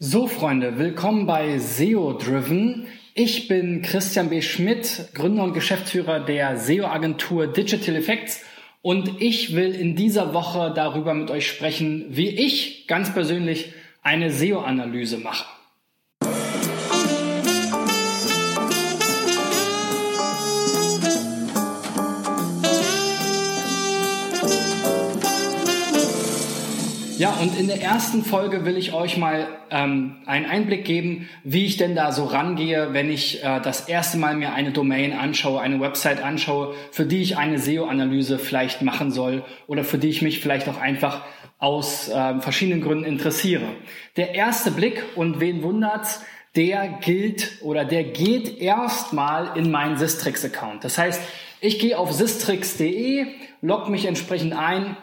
So, Freunde, willkommen bei SEO Driven. Ich bin Christian B. Schmidt, Gründer und Geschäftsführer der SEO-Agentur Digital Effects und ich will in dieser Woche darüber mit euch sprechen, wie ich ganz persönlich eine SEO-Analyse mache. Ja, und in der ersten Folge will ich euch mal ähm, einen Einblick geben, wie ich denn da so rangehe, wenn ich äh, das erste Mal mir eine Domain anschaue, eine Website anschaue, für die ich eine SEO-Analyse vielleicht machen soll oder für die ich mich vielleicht auch einfach aus äh, verschiedenen Gründen interessiere. Der erste Blick, und wen wundert's, der gilt oder der geht erstmal in meinen Sistrix-Account. Das heißt, ich gehe auf sistrix.de, logge mich entsprechend ein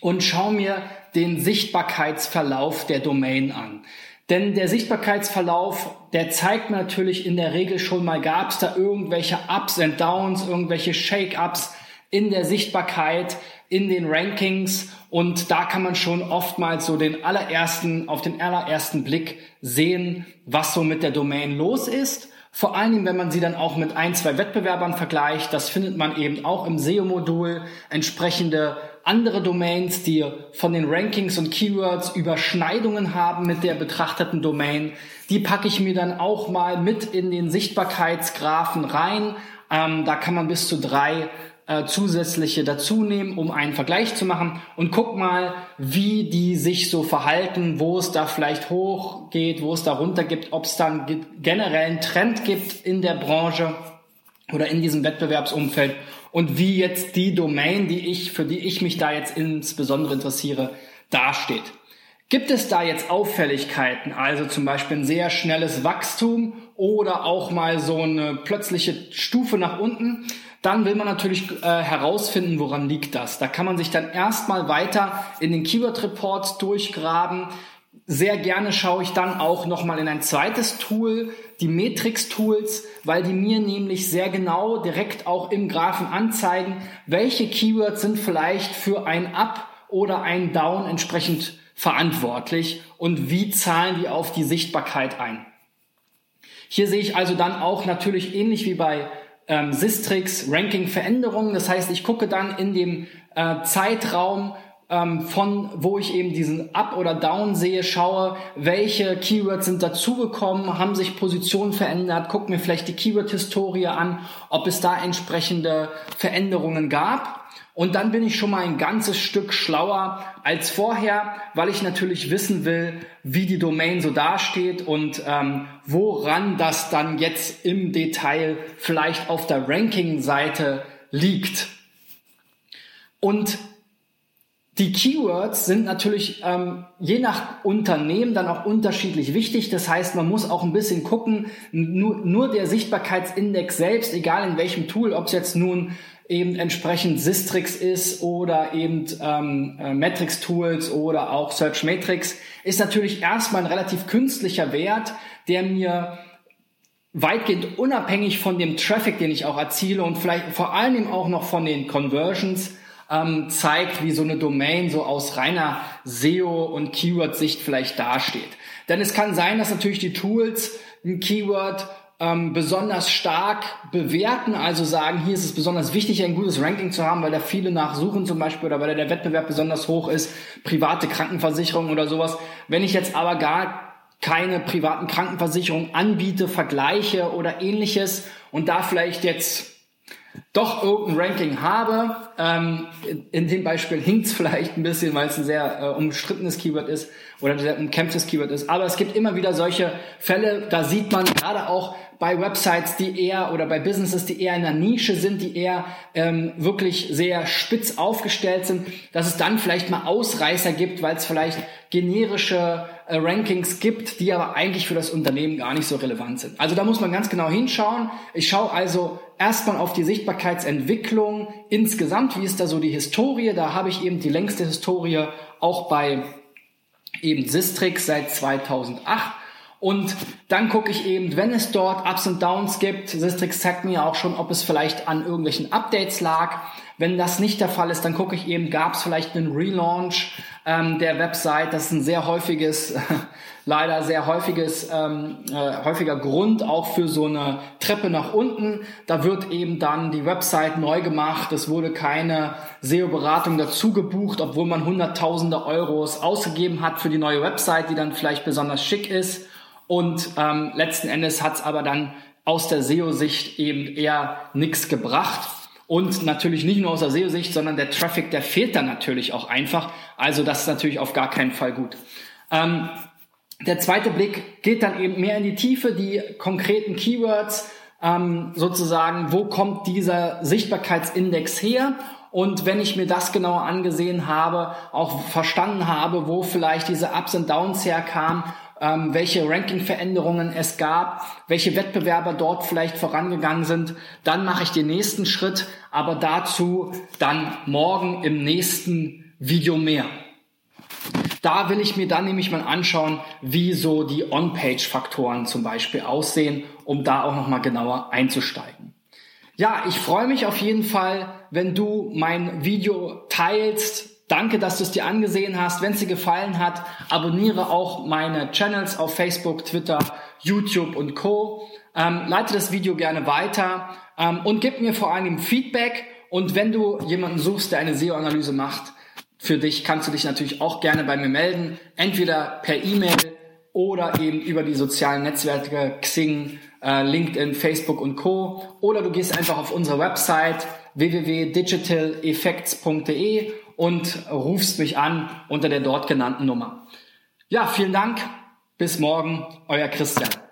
und schaue mir den Sichtbarkeitsverlauf der Domain an. Denn der Sichtbarkeitsverlauf, der zeigt natürlich in der Regel schon mal, gab es da irgendwelche Ups and Downs, irgendwelche Shake-Ups in der Sichtbarkeit, in den Rankings und da kann man schon oftmals so den allerersten, auf den allerersten Blick sehen, was so mit der Domain los ist. Vor allen Dingen, wenn man sie dann auch mit ein, zwei Wettbewerbern vergleicht, das findet man eben auch im SEO-Modul, entsprechende andere Domains, die von den Rankings und Keywords Überschneidungen haben mit der betrachteten Domain. Die packe ich mir dann auch mal mit in den Sichtbarkeitsgraphen rein. Ähm, da kann man bis zu drei äh, zusätzliche dazu nehmen, um einen Vergleich zu machen und guck mal, wie die sich so verhalten, wo es da vielleicht hoch geht, wo es da runter gibt, ob es da einen generellen Trend gibt in der Branche oder in diesem Wettbewerbsumfeld und wie jetzt die Domain, die ich, für die ich mich da jetzt insbesondere interessiere, dasteht. Gibt es da jetzt Auffälligkeiten, also zum Beispiel ein sehr schnelles Wachstum oder auch mal so eine plötzliche Stufe nach unten? Dann will man natürlich äh, herausfinden, woran liegt das. Da kann man sich dann erstmal weiter in den Keyword Reports durchgraben, sehr gerne schaue ich dann auch nochmal in ein zweites Tool, die Matrix-Tools, weil die mir nämlich sehr genau direkt auch im Graphen anzeigen, welche Keywords sind vielleicht für ein Up oder ein Down entsprechend verantwortlich und wie zahlen die auf die Sichtbarkeit ein. Hier sehe ich also dann auch natürlich ähnlich wie bei ähm, Sistrix Ranking-Veränderungen. Das heißt, ich gucke dann in dem äh, Zeitraum, ähm, von wo ich eben diesen Up oder Down sehe, schaue, welche Keywords sind dazugekommen, haben sich Positionen verändert, gucke mir vielleicht die Keyword-Historie an, ob es da entsprechende Veränderungen gab. Und dann bin ich schon mal ein ganzes Stück schlauer als vorher, weil ich natürlich wissen will, wie die Domain so dasteht und ähm, woran das dann jetzt im Detail vielleicht auf der Ranking-Seite liegt. Und die Keywords sind natürlich ähm, je nach Unternehmen dann auch unterschiedlich wichtig. Das heißt, man muss auch ein bisschen gucken, nur, nur der Sichtbarkeitsindex selbst, egal in welchem Tool, ob es jetzt nun eben entsprechend Sistrix ist oder eben ähm, äh, Metrics Tools oder auch Search Matrix, ist natürlich erstmal ein relativ künstlicher Wert, der mir weitgehend unabhängig von dem Traffic, den ich auch erziele und vielleicht vor allem auch noch von den Conversions ähm, zeigt, wie so eine Domain so aus reiner SEO- und Keyword-Sicht vielleicht dasteht. Denn es kann sein, dass natürlich die Tools ein Keyword ähm, besonders stark bewerten, also sagen, hier ist es besonders wichtig, ein gutes Ranking zu haben, weil da viele nachsuchen zum Beispiel oder weil der Wettbewerb besonders hoch ist, private Krankenversicherung oder sowas. Wenn ich jetzt aber gar keine privaten Krankenversicherungen anbiete, vergleiche oder ähnliches und da vielleicht jetzt doch irgendein Ranking habe. Ähm, in, dem Beispiel hinkt es vielleicht ein bisschen, weil es ein sehr äh, umstrittenes Keyword ist oder ein sehr umkämpftes Keyword ist. Aber es gibt immer wieder solche Fälle, da sieht man gerade auch bei Websites, die eher oder bei Businesses, die eher in der Nische sind, die eher ähm, wirklich sehr spitz aufgestellt sind, dass es dann vielleicht mal Ausreißer gibt, weil es vielleicht generische äh, Rankings gibt, die aber eigentlich für das Unternehmen gar nicht so relevant sind. Also da muss man ganz genau hinschauen. Ich schaue also erstmal auf die Sichtbarkeitsentwicklung insgesamt. Wie ist da so die Historie? Da habe ich eben die längste Historie auch bei eben Sistrix seit 2008. Und dann gucke ich eben, wenn es dort Ups und Downs gibt, Sistrix zeigt mir auch schon, ob es vielleicht an irgendwelchen Updates lag. Wenn das nicht der Fall ist, dann gucke ich eben, gab es vielleicht einen Relaunch ähm, der Website. Das ist ein sehr häufiges leider sehr häufiges, ähm, äh, häufiger Grund auch für so eine Treppe nach unten. Da wird eben dann die Website neu gemacht. Es wurde keine SEO-Beratung dazu gebucht, obwohl man hunderttausende Euros ausgegeben hat für die neue Website, die dann vielleicht besonders schick ist. Und ähm, letzten Endes hat es aber dann aus der SEO-Sicht eben eher nichts gebracht. Und natürlich nicht nur aus der SEO-Sicht, sondern der Traffic, der fehlt dann natürlich auch einfach. Also das ist natürlich auf gar keinen Fall gut. Ähm, der zweite Blick geht dann eben mehr in die Tiefe, die konkreten Keywords, ähm, sozusagen, wo kommt dieser Sichtbarkeitsindex her? Und wenn ich mir das genauer angesehen habe, auch verstanden habe, wo vielleicht diese Ups und Downs herkamen, ähm, welche Ranking-Veränderungen es gab, welche Wettbewerber dort vielleicht vorangegangen sind. Dann mache ich den nächsten Schritt, aber dazu dann morgen im nächsten Video mehr. Da will ich mir dann nämlich mal anschauen, wie so die On-Page-Faktoren zum Beispiel aussehen, um da auch nochmal genauer einzusteigen. Ja, ich freue mich auf jeden Fall, wenn du mein Video teilst, Danke, dass du es dir angesehen hast. Wenn es dir gefallen hat, abonniere auch meine Channels auf Facebook, Twitter, YouTube und Co. Ähm, leite das Video gerne weiter ähm, und gib mir vor allem Feedback. Und wenn du jemanden suchst, der eine SEO-Analyse macht, für dich kannst du dich natürlich auch gerne bei mir melden. Entweder per E-Mail oder eben über die sozialen Netzwerke Xing, äh, LinkedIn, Facebook und Co. Oder du gehst einfach auf unsere Website www.digitaleffects.de und rufst mich an unter der dort genannten Nummer. Ja, vielen Dank. Bis morgen, euer Christian.